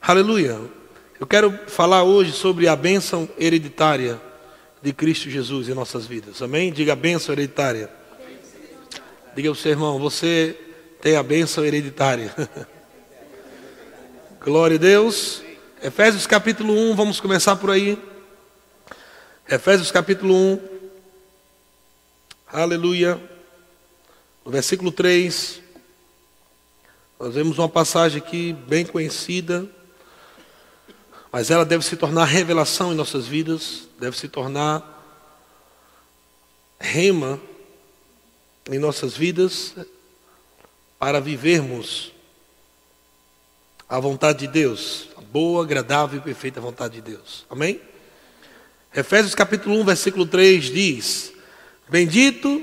Aleluia. Eu quero falar hoje sobre a bênção hereditária de Cristo Jesus em nossas vidas. Amém? Diga a bênção hereditária. Diga ao seu irmão, você tem a bênção hereditária. Glória a Deus. Efésios capítulo 1, vamos começar por aí. Efésios capítulo 1. Aleluia. No versículo 3. Nós vemos uma passagem aqui bem conhecida, mas ela deve se tornar revelação em nossas vidas, deve se tornar rema em nossas vidas para vivermos a vontade de Deus, a boa, agradável e perfeita vontade de Deus. Amém? Efésios capítulo 1, versículo 3 diz: Bendito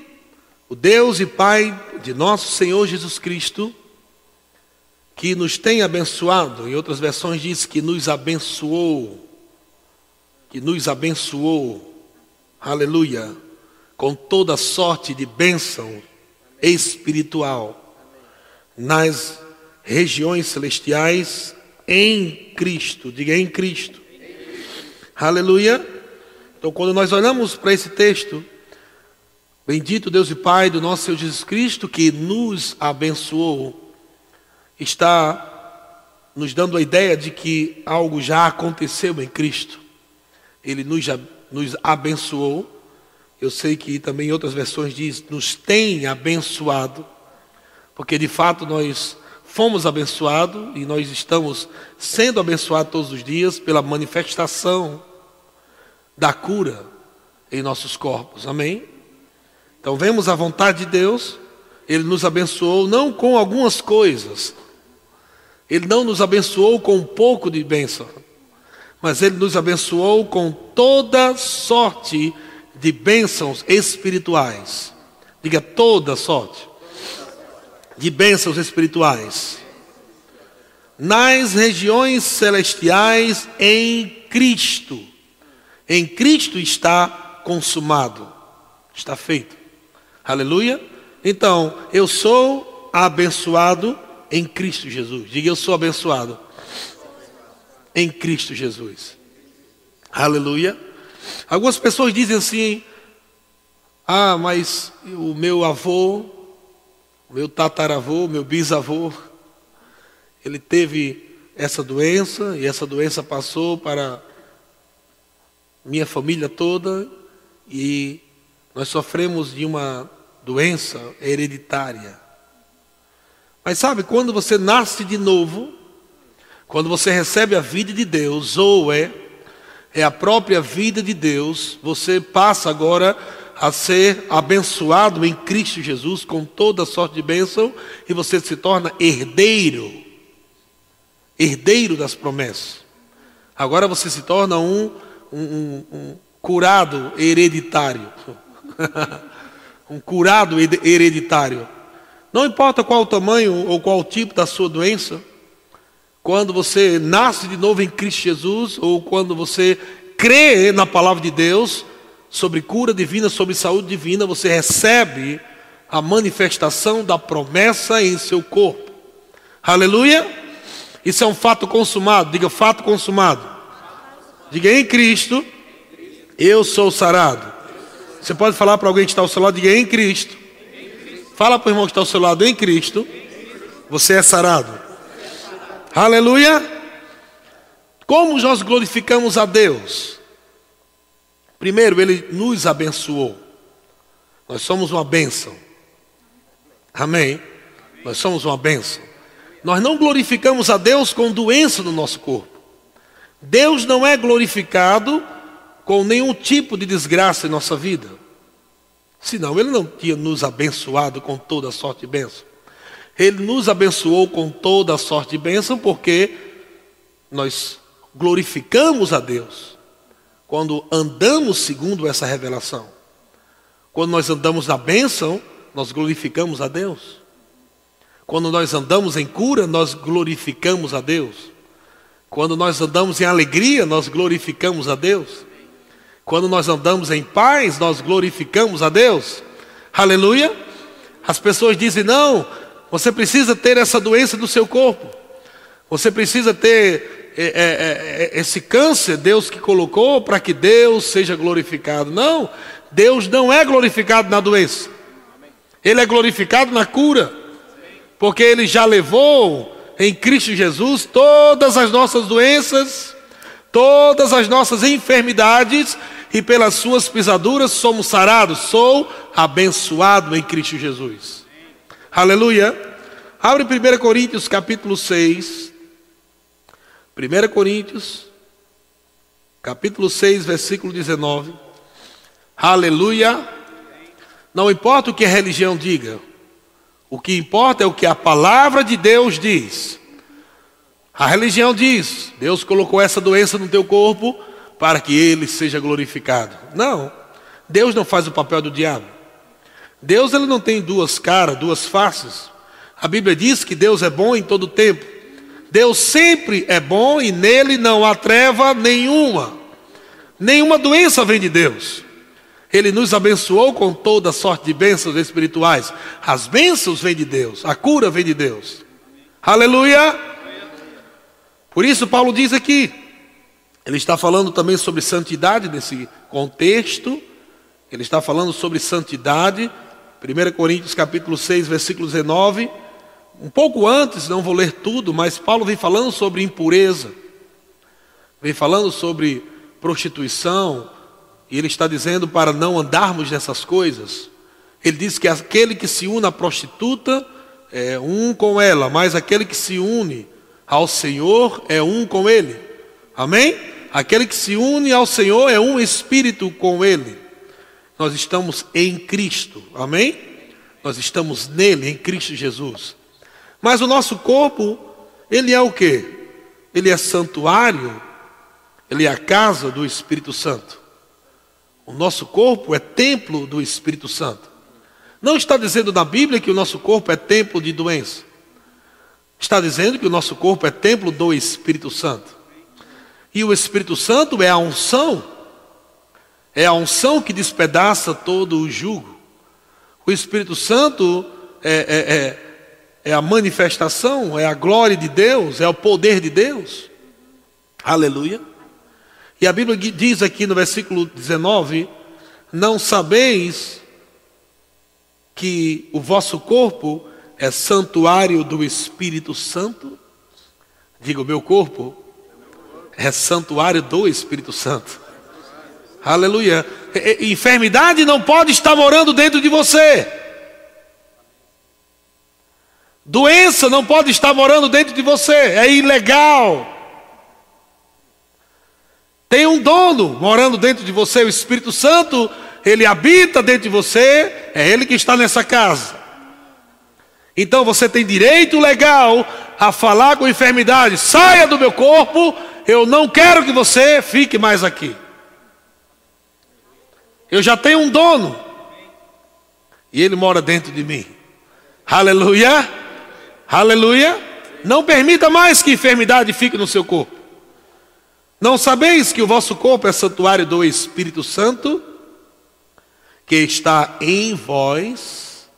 o Deus e Pai de nosso Senhor Jesus Cristo, que nos tem abençoado, em outras versões diz que nos abençoou, que nos abençoou, aleluia, com toda sorte de bênção espiritual nas regiões celestiais em Cristo, diga em Cristo. Aleluia. Então, quando nós olhamos para esse texto, bendito Deus e Pai do nosso Senhor Jesus Cristo, que nos abençoou está nos dando a ideia de que algo já aconteceu em Cristo. Ele nos, nos abençoou. Eu sei que também em outras versões diz, nos tem abençoado, porque de fato nós fomos abençoados e nós estamos sendo abençoados todos os dias pela manifestação da cura em nossos corpos. Amém? Então vemos a vontade de Deus, Ele nos abençoou não com algumas coisas, ele não nos abençoou com um pouco de bênção, mas Ele nos abençoou com toda sorte de bênçãos espirituais. Diga toda sorte de bênçãos espirituais. Nas regiões celestiais em Cristo. Em Cristo está consumado, está feito. Aleluia. Então, eu sou abençoado em Cristo Jesus. Diga, eu sou abençoado em Cristo Jesus. Aleluia. Algumas pessoas dizem assim: Ah, mas o meu avô, meu tataravô, meu bisavô, ele teve essa doença e essa doença passou para minha família toda e nós sofremos de uma doença hereditária. Mas sabe, quando você nasce de novo, quando você recebe a vida de Deus, ou é, é a própria vida de Deus, você passa agora a ser abençoado em Cristo Jesus com toda sorte de bênção e você se torna herdeiro, herdeiro das promessas. Agora você se torna um, um, um, um curado hereditário. um curado hereditário. Não importa qual o tamanho ou qual o tipo da sua doença, quando você nasce de novo em Cristo Jesus, ou quando você crê na palavra de Deus sobre cura divina, sobre saúde divina, você recebe a manifestação da promessa em seu corpo. Aleluia! Isso é um fato consumado. Diga fato consumado. Diga em Cristo, eu sou sarado. Você pode falar para alguém que está ao seu lado, diga em Cristo, Fala para o irmão que está ao seu lado, em Cristo, você é sarado. Aleluia. Como nós glorificamos a Deus? Primeiro, Ele nos abençoou. Nós somos uma bênção. Amém? Nós somos uma bênção. Nós não glorificamos a Deus com doença no nosso corpo. Deus não é glorificado com nenhum tipo de desgraça em nossa vida. Senão ele não tinha nos abençoado com toda sorte de bênção. Ele nos abençoou com toda sorte de bênção porque nós glorificamos a Deus quando andamos segundo essa revelação. Quando nós andamos na bênção, nós glorificamos a Deus. Quando nós andamos em cura, nós glorificamos a Deus. Quando nós andamos em alegria, nós glorificamos a Deus. Quando nós andamos em paz, nós glorificamos a Deus. Aleluia. As pessoas dizem: não, você precisa ter essa doença do seu corpo. Você precisa ter é, é, é, esse câncer, Deus que colocou para que Deus seja glorificado. Não, Deus não é glorificado na doença, Ele é glorificado na cura, porque Ele já levou em Cristo Jesus todas as nossas doenças, todas as nossas enfermidades, e pelas suas pisaduras somos sarados. Sou abençoado em Cristo Jesus. Aleluia. Abre 1 Coríntios capítulo 6. 1 Coríntios, capítulo 6, versículo 19. Aleluia. Não importa o que a religião diga, o que importa é o que a palavra de Deus diz. A religião diz: Deus colocou essa doença no teu corpo para que ele seja glorificado. Não. Deus não faz o papel do diabo. Deus ele não tem duas caras, duas faces. A Bíblia diz que Deus é bom em todo tempo. Deus sempre é bom e nele não há treva nenhuma. Nenhuma doença vem de Deus. Ele nos abençoou com toda sorte de bênçãos espirituais. As bênçãos vêm de Deus, a cura vem de Deus. Aleluia! Por isso, Paulo diz aqui, ele está falando também sobre santidade nesse contexto, ele está falando sobre santidade, 1 Coríntios capítulo 6, versículo 19. Um pouco antes, não vou ler tudo, mas Paulo vem falando sobre impureza, vem falando sobre prostituição, e ele está dizendo para não andarmos nessas coisas. Ele diz que aquele que se une à prostituta é um com ela, mas aquele que se une ao Senhor é um com ele. Amém? Aquele que se une ao Senhor é um espírito com ele. Nós estamos em Cristo. Amém? Nós estamos nele, em Cristo Jesus. Mas o nosso corpo, ele é o que? Ele é santuário, ele é a casa do Espírito Santo. O nosso corpo é templo do Espírito Santo. Não está dizendo na Bíblia que o nosso corpo é templo de doença. Está dizendo que o nosso corpo é templo do Espírito Santo. E o Espírito Santo é a unção, é a unção que despedaça todo o jugo. O Espírito Santo é, é, é, é a manifestação, é a glória de Deus, é o poder de Deus. Aleluia. E a Bíblia diz aqui no versículo 19: Não sabeis que o vosso corpo é santuário do Espírito Santo? Diga, o meu corpo é santuário do Espírito Santo. Aleluia. Enfermidade não pode estar morando dentro de você. Doença não pode estar morando dentro de você. É ilegal. Tem um dono morando dentro de você, o Espírito Santo, ele habita dentro de você, é ele que está nessa casa. Então você tem direito legal a falar com enfermidade: saia do meu corpo, eu não quero que você fique mais aqui. Eu já tenho um dono, e ele mora dentro de mim. Aleluia, aleluia. Não permita mais que enfermidade fique no seu corpo. Não sabeis que o vosso corpo é santuário do Espírito Santo, que está em vós,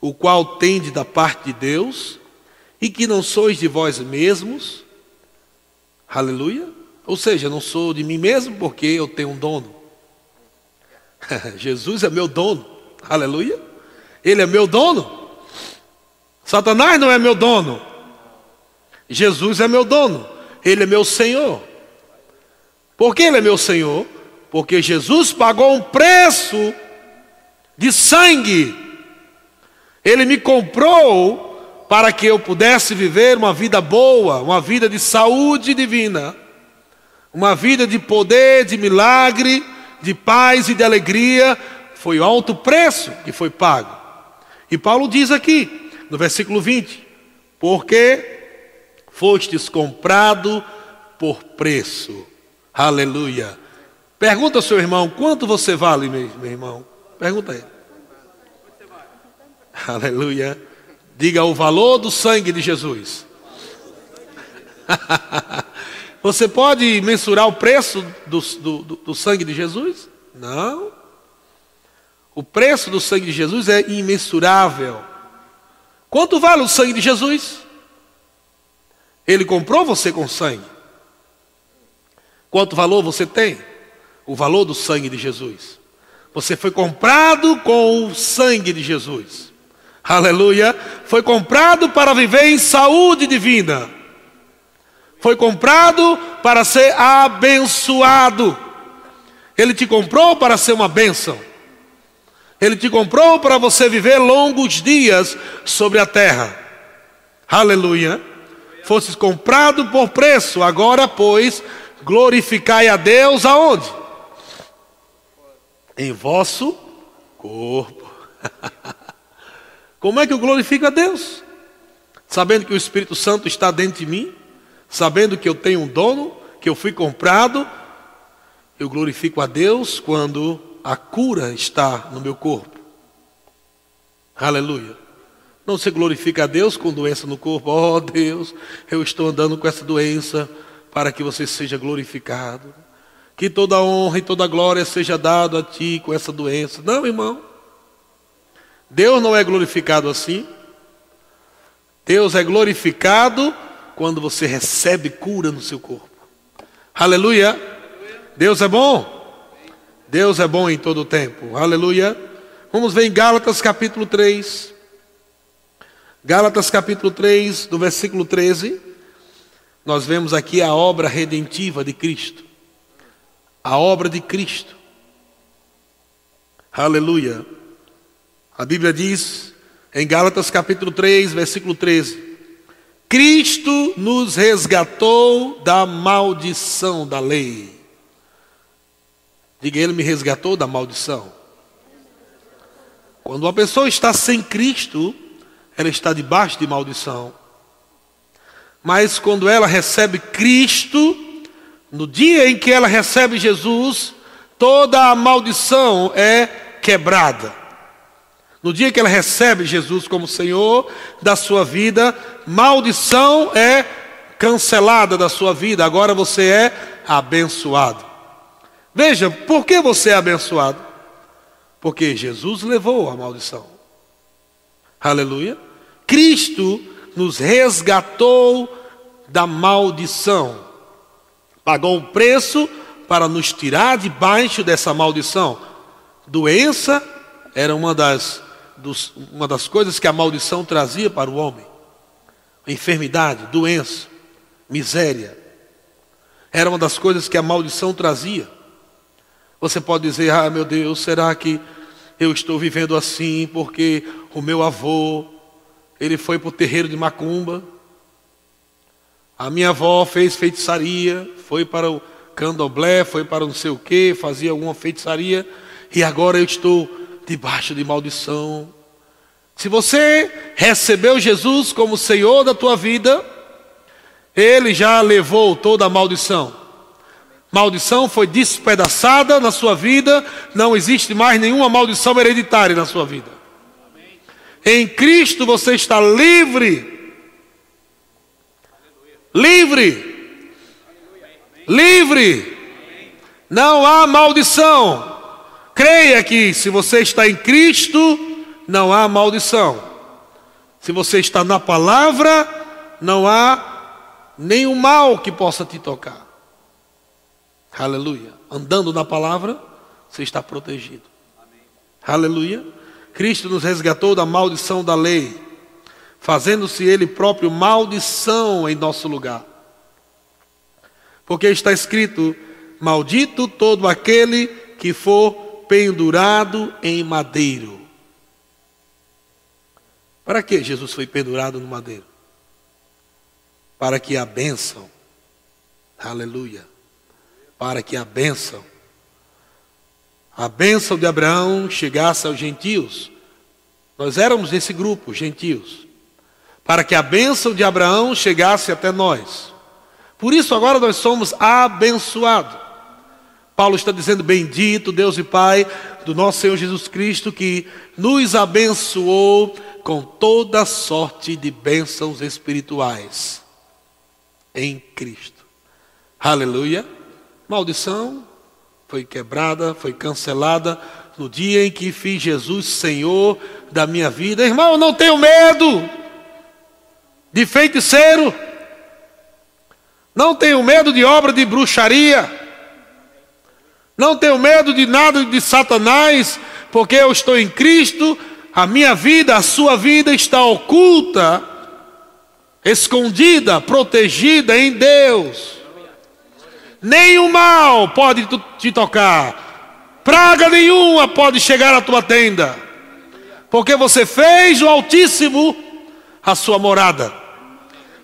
o qual tende da parte de Deus, e que não sois de vós mesmos? Aleluia. Ou seja, não sou de mim mesmo porque eu tenho um dono. Jesus é meu dono. Aleluia. Ele é meu dono. Satanás não é meu dono. Jesus é meu dono. Ele é meu Senhor. Por que Ele é meu Senhor? Porque Jesus pagou um preço de sangue. Ele me comprou para que eu pudesse viver uma vida boa, uma vida de saúde divina, uma vida de poder, de milagre, de paz e de alegria. Foi o alto preço que foi pago. E Paulo diz aqui, no versículo 20: Porque fostes comprado por preço. Aleluia. Pergunta ao seu irmão, quanto você vale, meu, irmão? Pergunta aí. Aleluia. Diga o valor do sangue de Jesus. Você pode mensurar o preço do, do, do, sangue de Jesus? Não. O preço do sangue de Jesus é imensurável. Quanto vale o sangue de Jesus? Ele comprou você com sangue. Quanto valor você tem? O valor do sangue de Jesus. Você foi comprado com o sangue de Jesus. Aleluia. Foi comprado para viver em saúde divina. Foi comprado para ser abençoado. Ele te comprou para ser uma bênção. Ele te comprou para você viver longos dias sobre a terra. Aleluia. Fosses comprado por preço, agora, pois, glorificai a Deus aonde? Em vosso corpo. Como é que eu glorifico a Deus? Sabendo que o Espírito Santo está dentro de mim, sabendo que eu tenho um dono, que eu fui comprado, eu glorifico a Deus quando a cura está no meu corpo. Aleluia. Não se glorifica a Deus com doença no corpo. Oh Deus, eu estou andando com essa doença para que você seja glorificado. Que toda honra e toda glória seja dado a ti com essa doença. Não, irmão. Deus não é glorificado assim. Deus é glorificado quando você recebe cura no seu corpo. Aleluia. Deus é bom. Deus é bom em todo o tempo. Aleluia. Vamos ver em Gálatas capítulo 3. Gálatas capítulo 3, do versículo 13. Nós vemos aqui a obra redentiva de Cristo. A obra de Cristo. Aleluia. A Bíblia diz em Gálatas capítulo 3, versículo 13: Cristo nos resgatou da maldição da lei. Diga, Ele me resgatou da maldição. Quando uma pessoa está sem Cristo, ela está debaixo de maldição. Mas quando ela recebe Cristo, no dia em que ela recebe Jesus, toda a maldição é quebrada. No dia que ela recebe Jesus como Senhor da sua vida, maldição é cancelada da sua vida. Agora você é abençoado. Veja, por que você é abençoado? Porque Jesus levou a maldição. Aleluia. Cristo nos resgatou da maldição. Pagou o preço para nos tirar debaixo dessa maldição. Doença era uma das, dos, uma das coisas que a maldição trazia para o homem. Enfermidade, doença, miséria. Era uma das coisas que a maldição trazia. Você pode dizer: Ah, meu Deus, será que eu estou vivendo assim porque o meu avô, ele foi para o terreiro de Macumba, a minha avó fez feitiçaria, foi para o candomblé, foi para não sei o que, fazia alguma feitiçaria, e agora eu estou debaixo de maldição. Se você recebeu Jesus como Senhor da tua vida, Ele já levou toda a maldição. Maldição foi despedaçada na sua vida, não existe mais nenhuma maldição hereditária na sua vida. Em Cristo você está livre. Livre. Livre. Não há maldição. Creia que se você está em Cristo, não há maldição. Se você está na palavra, não há nenhum mal que possa te tocar. Aleluia. Andando na palavra, você está protegido. Amém. Aleluia. Cristo nos resgatou da maldição da lei, fazendo-se Ele próprio maldição em nosso lugar. Porque está escrito: Maldito todo aquele que for pendurado em madeiro. Para que Jesus foi pendurado no madeiro? Para que a bênção, aleluia, para que a bênção, a bênção de Abraão chegasse aos gentios. Nós éramos esse grupo, gentios. Para que a bênção de Abraão chegasse até nós. Por isso agora nós somos abençoados. Paulo está dizendo: Bendito Deus e Pai do nosso Senhor Jesus Cristo, que nos abençoou com toda sorte de bênçãos espirituais em Cristo. Aleluia. Maldição foi quebrada, foi cancelada no dia em que fiz Jesus Senhor da minha vida. Irmão, não tenho medo de feiticeiro. Não tenho medo de obra de bruxaria. Não tenho medo de nada de Satanás, porque eu estou em Cristo, a minha vida, a sua vida está oculta, escondida, protegida em Deus. Nenhum mal pode te tocar, praga nenhuma pode chegar à tua tenda, porque você fez o Altíssimo a sua morada,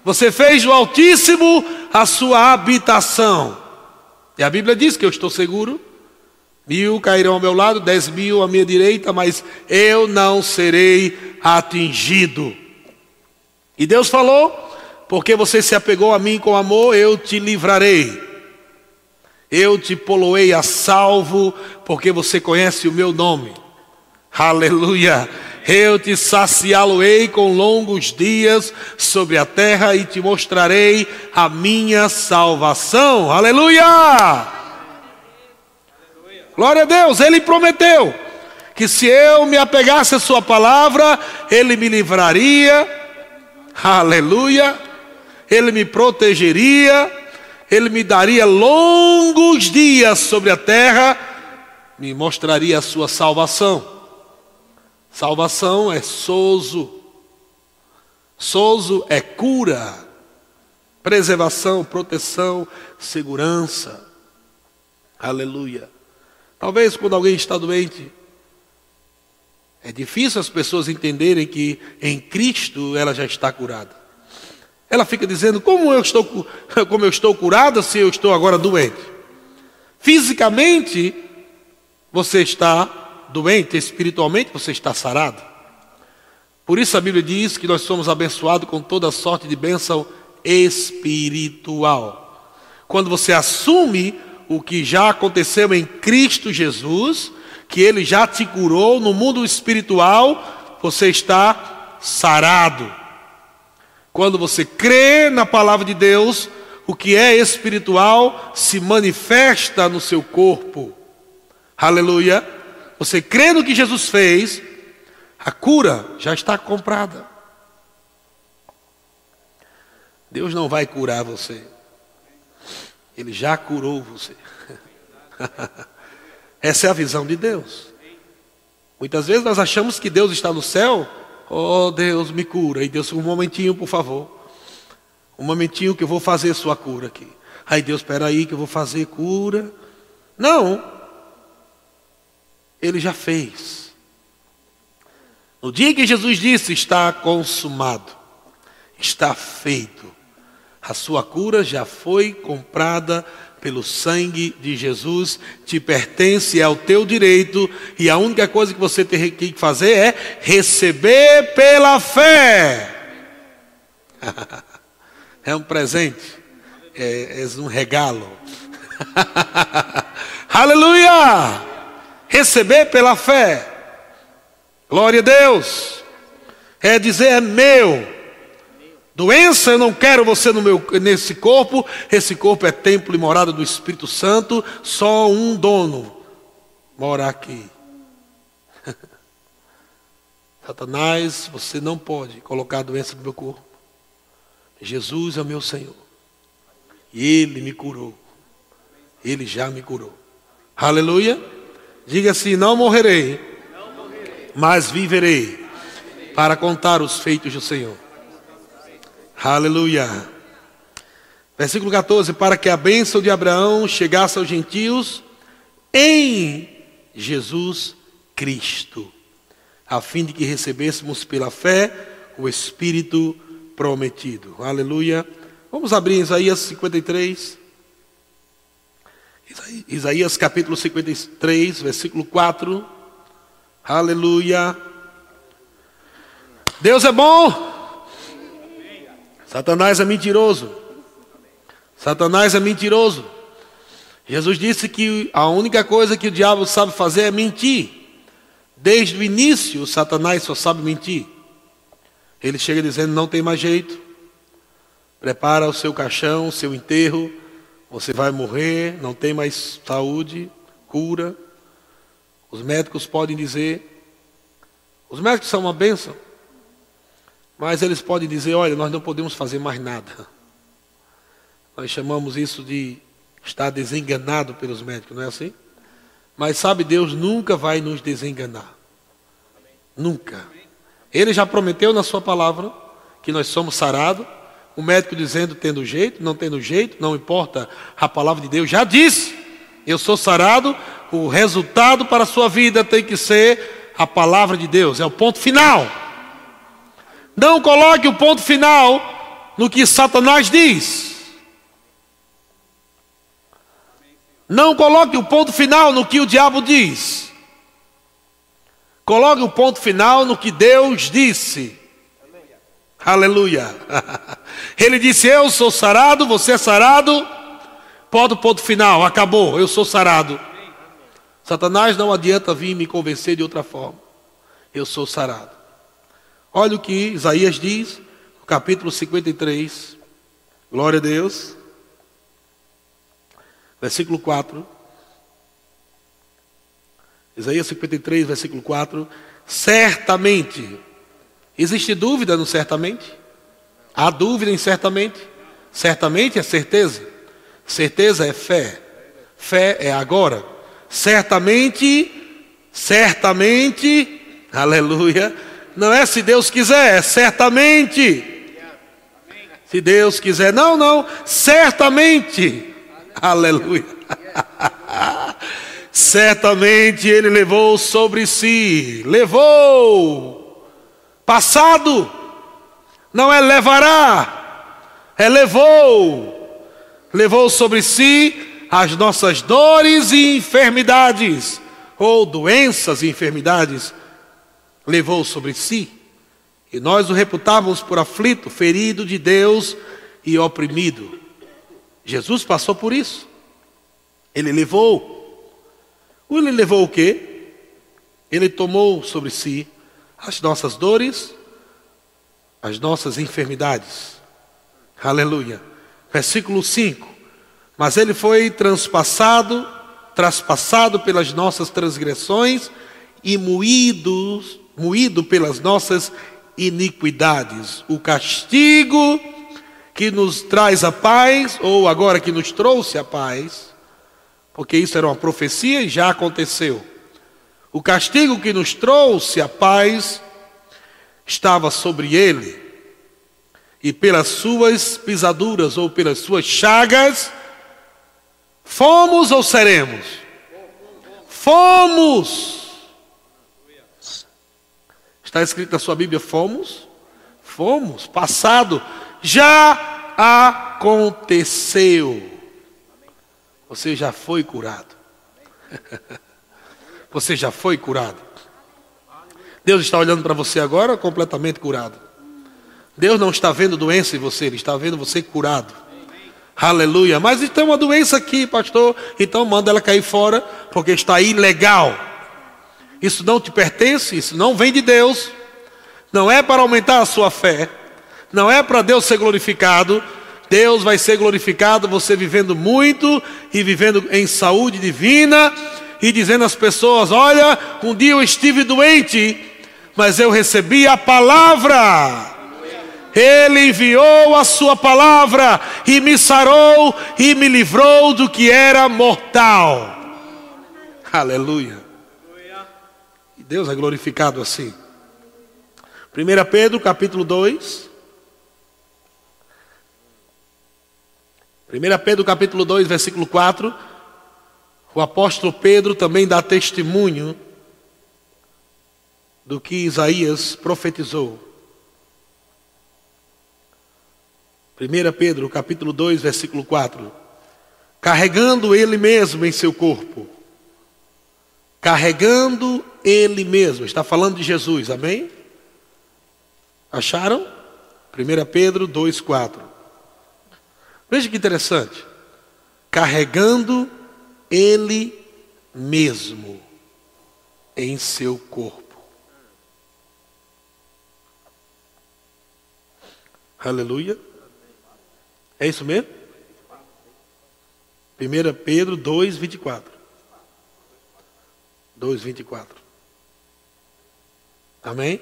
você fez o Altíssimo a sua habitação. E a Bíblia diz que eu estou seguro. Mil cairão ao meu lado, dez mil à minha direita, mas eu não serei atingido. E Deus falou: porque você se apegou a mim com amor, eu te livrarei. Eu te poloei a salvo, porque você conhece o meu nome. Aleluia. Eu te saciá-lo-ei com longos dias sobre a terra e te mostrarei a minha salvação. Aleluia! Glória a Deus, ele prometeu que se eu me apegasse à sua palavra, ele me livraria. Aleluia! Ele me protegeria, ele me daria longos dias sobre a terra, me mostraria a sua salvação. Salvação é sozo. Sozo é cura, preservação, proteção, segurança. Aleluia. Talvez quando alguém está doente, é difícil as pessoas entenderem que em Cristo ela já está curada. Ela fica dizendo: como eu estou, como eu estou curada se eu estou agora doente? Fisicamente, você está doente espiritualmente, você está sarado. Por isso a Bíblia diz que nós somos abençoados com toda sorte de bênção espiritual. Quando você assume o que já aconteceu em Cristo Jesus, que Ele já te curou no mundo espiritual, você está sarado. Quando você crê na palavra de Deus, o que é espiritual se manifesta no seu corpo. Aleluia você crê no que Jesus fez, a cura já está comprada. Deus não vai curar você. Ele já curou você. Essa é a visão de Deus. Muitas vezes nós achamos que Deus está no céu. Oh, Deus, me cura. E Deus, um momentinho, por favor. Um momentinho que eu vou fazer sua cura aqui. Aí Deus, espera aí que eu vou fazer cura. Não ele já fez. No dia que Jesus disse: Está consumado, está feito, a sua cura já foi comprada pelo sangue de Jesus, te pertence, é o teu direito, e a única coisa que você tem que fazer é receber pela fé. é um presente, é, é um regalo. Aleluia! Receber pela fé. Glória a Deus. É dizer, é meu. Doença, eu não quero você no meu, nesse corpo. Esse corpo é templo e morada do Espírito Santo. Só um dono mora aqui. Satanás, você não pode colocar a doença no meu corpo. Jesus é o meu Senhor. E Ele me curou. Ele já me curou. Aleluia. Diga assim: não morrerei, mas viverei para contar os feitos do Senhor. Aleluia. Versículo 14: Para que a bênção de Abraão chegasse aos gentios em Jesus Cristo, a fim de que recebêssemos pela fé o Espírito prometido. Aleluia. Vamos abrir Isaías 53. Isaías capítulo 53, versículo 4. Aleluia. Deus é bom. Satanás é mentiroso. Satanás é mentiroso. Jesus disse que a única coisa que o diabo sabe fazer é mentir. Desde o início, Satanás só sabe mentir. Ele chega dizendo: não tem mais jeito. Prepara o seu caixão, o seu enterro você vai morrer, não tem mais saúde, cura. Os médicos podem dizer, os médicos são uma bênção, mas eles podem dizer, olha, nós não podemos fazer mais nada. Nós chamamos isso de estar desenganado pelos médicos, não é assim? Mas sabe, Deus nunca vai nos desenganar. Nunca. Ele já prometeu na sua palavra que nós somos sarados. O médico dizendo tendo jeito, não tendo jeito, não importa. A palavra de Deus já disse: Eu sou sarado. O resultado para a sua vida tem que ser a palavra de Deus. É o ponto final. Não coloque o ponto final no que Satanás diz. Não coloque o ponto final no que o diabo diz. Coloque o ponto final no que Deus disse. Aleluia. Ele disse: Eu sou sarado, você é sarado. Pode o ponto final, acabou, eu sou sarado. Satanás não adianta vir me convencer de outra forma. Eu sou sarado. Olha o que Isaías diz, capítulo 53. Glória a Deus. Versículo 4. Isaías 53, versículo 4. Certamente. Existe dúvida no certamente? Há dúvida em certamente? Certamente é certeza. Certeza é fé. Fé é agora. Certamente, certamente, aleluia. Não é? Se Deus quiser, é certamente. Se Deus quiser, não, não, certamente. Aleluia. Certamente ele levou sobre si, levou, passado, não é levará, é levou, levou sobre si as nossas dores e enfermidades, ou doenças e enfermidades, levou sobre si, e nós o reputávamos por aflito, ferido de Deus e oprimido. Jesus passou por isso. Ele levou. Ele levou o quê? Ele tomou sobre si as nossas dores, as nossas enfermidades. Aleluia. Versículo 5. Mas ele foi transpassado, traspassado pelas nossas transgressões e moído, moído pelas nossas iniquidades. O castigo que nos traz a paz, ou agora que nos trouxe a paz, porque isso era uma profecia e já aconteceu. O castigo que nos trouxe a paz estava sobre ele, e pelas suas pisaduras ou pelas suas chagas, fomos ou seremos? Fomos. Está escrito na sua Bíblia: fomos? Fomos, passado já aconteceu. Você já foi curado. Você já foi curado. Deus está olhando para você agora completamente curado. Deus não está vendo doença em você, Ele está vendo você curado. Aleluia. Mas tem uma doença aqui, pastor. Então manda ela cair fora, porque está ilegal. Isso não te pertence, isso não vem de Deus. Não é para aumentar a sua fé não é para Deus ser glorificado. Deus vai ser glorificado você vivendo muito e vivendo em saúde divina e dizendo às pessoas: Olha, um dia eu estive doente, mas eu recebi a palavra. Ele enviou a sua palavra e me sarou e me livrou do que era mortal. Aleluia. Deus é glorificado assim. 1 Pedro capítulo 2. 1 Pedro capítulo 2, versículo 4, o apóstolo Pedro também dá testemunho do que Isaías profetizou. 1 Pedro capítulo 2, versículo 4. Carregando ele mesmo em seu corpo. Carregando ele mesmo. Está falando de Jesus, amém? Acharam? 1 Pedro 2, 4. Veja que interessante. Carregando ele mesmo em seu corpo. Aleluia. É isso mesmo? 1 Pedro 2, 24. 2, 24. Amém?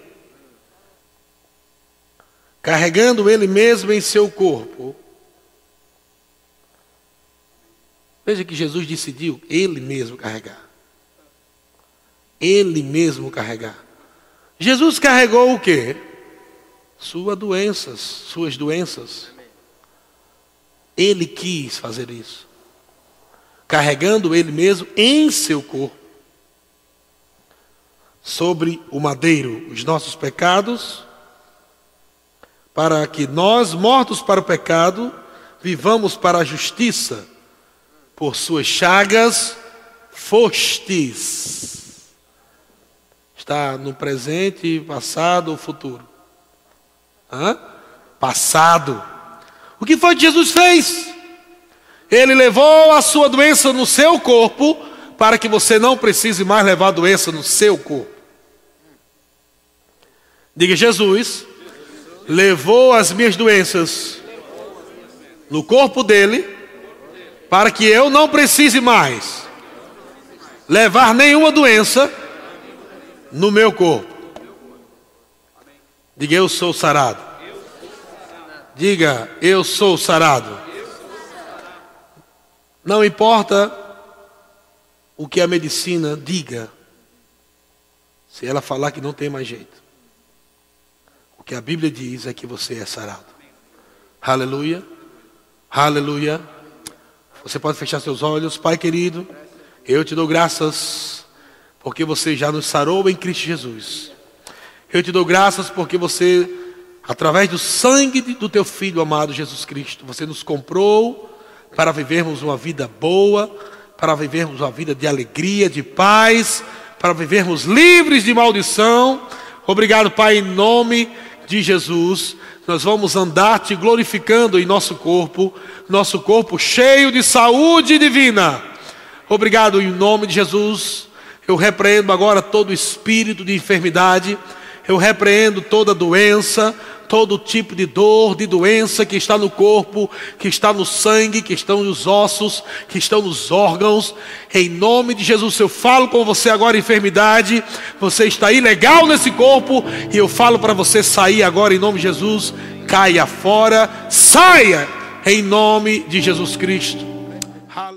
Carregando ele mesmo em seu corpo Veja que Jesus decidiu ele mesmo carregar. Ele mesmo carregar. Jesus carregou o quê? Suas doenças, suas doenças. Ele quis fazer isso. Carregando ele mesmo em seu corpo. Sobre o madeiro, os nossos pecados, para que nós, mortos para o pecado, vivamos para a justiça. Por suas chagas fostes. Está no presente, passado ou futuro? Hã? Passado. O que foi que Jesus fez? Ele levou a sua doença no seu corpo, para que você não precise mais levar a doença no seu corpo. Diga, Jesus levou as minhas doenças no corpo dele, para que eu não precise mais levar nenhuma doença no meu corpo. Diga, eu sou sarado. Diga, eu sou sarado. Não importa o que a medicina diga, se ela falar que não tem mais jeito. Que a Bíblia diz é que você é sarado. Aleluia. Aleluia. Você pode fechar seus olhos, Pai querido. Eu te dou graças porque você já nos sarou em Cristo Jesus. Eu te dou graças porque você, através do sangue do teu Filho amado Jesus Cristo, você nos comprou para vivermos uma vida boa, para vivermos uma vida de alegria, de paz, para vivermos livres de maldição. Obrigado, Pai, em nome de Jesus nós vamos andar te glorificando em nosso corpo, nosso corpo cheio de saúde divina. Obrigado em nome de Jesus. Eu repreendo agora todo espírito de enfermidade, eu repreendo toda doença, todo tipo de dor, de doença que está no corpo, que está no sangue, que estão nos ossos, que estão nos órgãos. Em nome de Jesus, eu falo com você agora, enfermidade, você está ilegal nesse corpo, e eu falo para você sair agora em nome de Jesus, caia fora, saia em nome de Jesus Cristo.